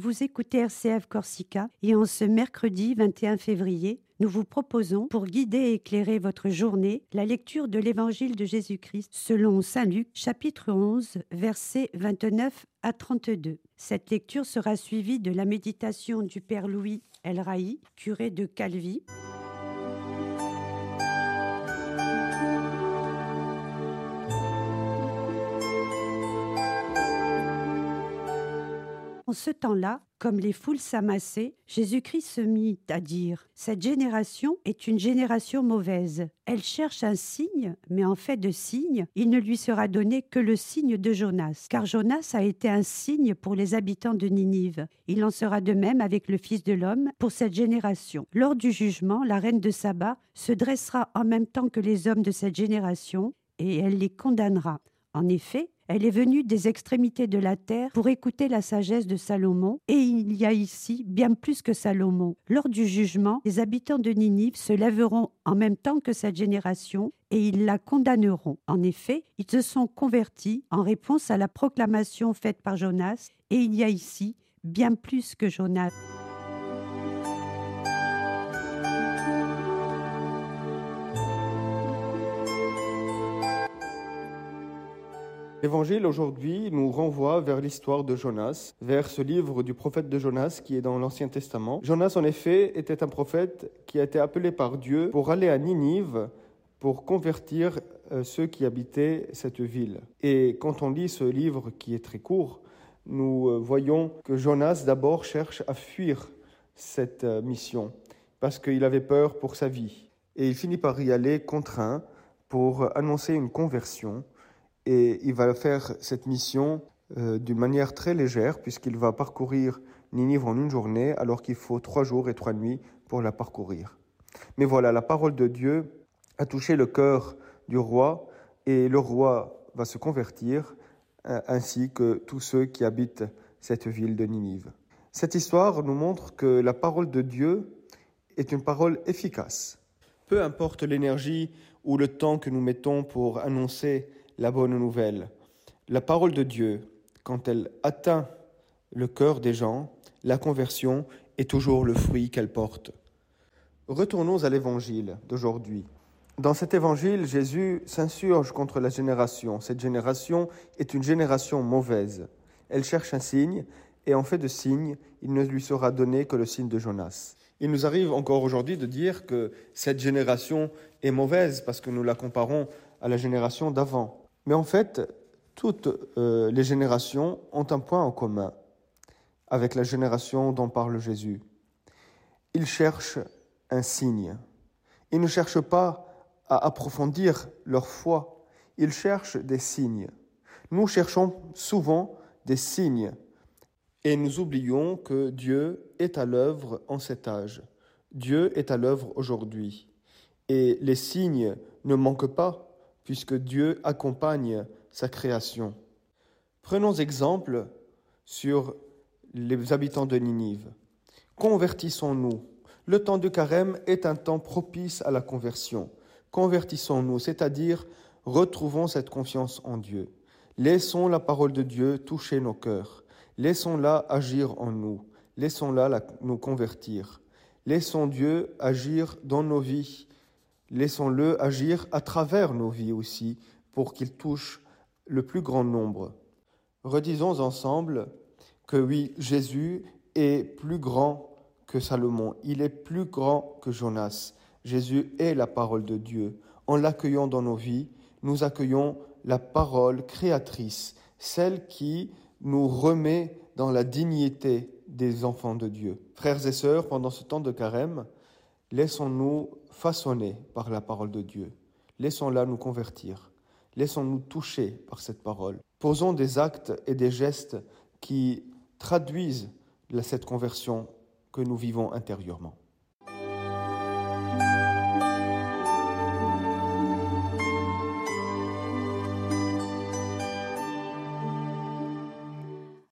Vous écoutez RCF Corsica et en ce mercredi 21 février, nous vous proposons, pour guider et éclairer votre journée, la lecture de l'Évangile de Jésus-Christ selon Saint Luc, chapitre 11, versets 29 à 32. Cette lecture sera suivie de la méditation du Père Louis El Raï, curé de Calvi. En ce temps-là, comme les foules s'amassaient, Jésus-Christ se mit à dire Cette génération est une génération mauvaise. Elle cherche un signe, mais en fait de signe, il ne lui sera donné que le signe de Jonas. Car Jonas a été un signe pour les habitants de Ninive. Il en sera de même avec le Fils de l'homme pour cette génération. Lors du jugement, la reine de Saba se dressera en même temps que les hommes de cette génération, et elle les condamnera. En effet, elle est venue des extrémités de la terre pour écouter la sagesse de Salomon, et il y a ici bien plus que Salomon. Lors du jugement, les habitants de Ninive se lèveront en même temps que cette génération, et ils la condamneront. En effet, ils se sont convertis en réponse à la proclamation faite par Jonas, et il y a ici bien plus que Jonas. L'évangile aujourd'hui nous renvoie vers l'histoire de Jonas, vers ce livre du prophète de Jonas qui est dans l'Ancien Testament. Jonas, en effet, était un prophète qui a été appelé par Dieu pour aller à Ninive pour convertir euh, ceux qui habitaient cette ville. Et quand on lit ce livre qui est très court, nous euh, voyons que Jonas d'abord cherche à fuir cette euh, mission parce qu'il avait peur pour sa vie. Et il finit par y aller contraint pour annoncer une conversion et il va faire cette mission euh, d'une manière très légère puisqu'il va parcourir Ninive en une journée alors qu'il faut trois jours et trois nuits pour la parcourir. Mais voilà, la parole de Dieu a touché le cœur du roi et le roi va se convertir euh, ainsi que tous ceux qui habitent cette ville de Ninive. Cette histoire nous montre que la parole de Dieu est une parole efficace. Peu importe l'énergie ou le temps que nous mettons pour annoncer la bonne nouvelle. La parole de Dieu, quand elle atteint le cœur des gens, la conversion est toujours le fruit qu'elle porte. Retournons à l'évangile d'aujourd'hui. Dans cet évangile, Jésus s'insurge contre la génération. Cette génération est une génération mauvaise. Elle cherche un signe, et en fait de signe, il ne lui sera donné que le signe de Jonas. Il nous arrive encore aujourd'hui de dire que cette génération est mauvaise parce que nous la comparons à la génération d'avant. Mais en fait, toutes euh, les générations ont un point en commun avec la génération dont parle Jésus. Ils cherchent un signe. Ils ne cherchent pas à approfondir leur foi, ils cherchent des signes. Nous cherchons souvent des signes et nous oublions que Dieu est à l'œuvre en cet âge. Dieu est à l'œuvre aujourd'hui. Et les signes ne manquent pas puisque Dieu accompagne sa création. Prenons exemple sur les habitants de Ninive. Convertissons-nous. Le temps de carême est un temps propice à la conversion. Convertissons-nous, c'est-à-dire retrouvons cette confiance en Dieu. Laissons la parole de Dieu toucher nos cœurs. Laissons-la agir en nous. Laissons-la nous convertir. Laissons Dieu agir dans nos vies Laissons-le agir à travers nos vies aussi pour qu'il touche le plus grand nombre. Redisons ensemble que oui, Jésus est plus grand que Salomon, il est plus grand que Jonas. Jésus est la parole de Dieu. En l'accueillant dans nos vies, nous accueillons la parole créatrice, celle qui nous remet dans la dignité des enfants de Dieu. Frères et sœurs, pendant ce temps de carême, Laissons-nous façonner par la parole de Dieu. Laissons-la nous convertir. Laissons-nous toucher par cette parole. Posons des actes et des gestes qui traduisent cette conversion que nous vivons intérieurement.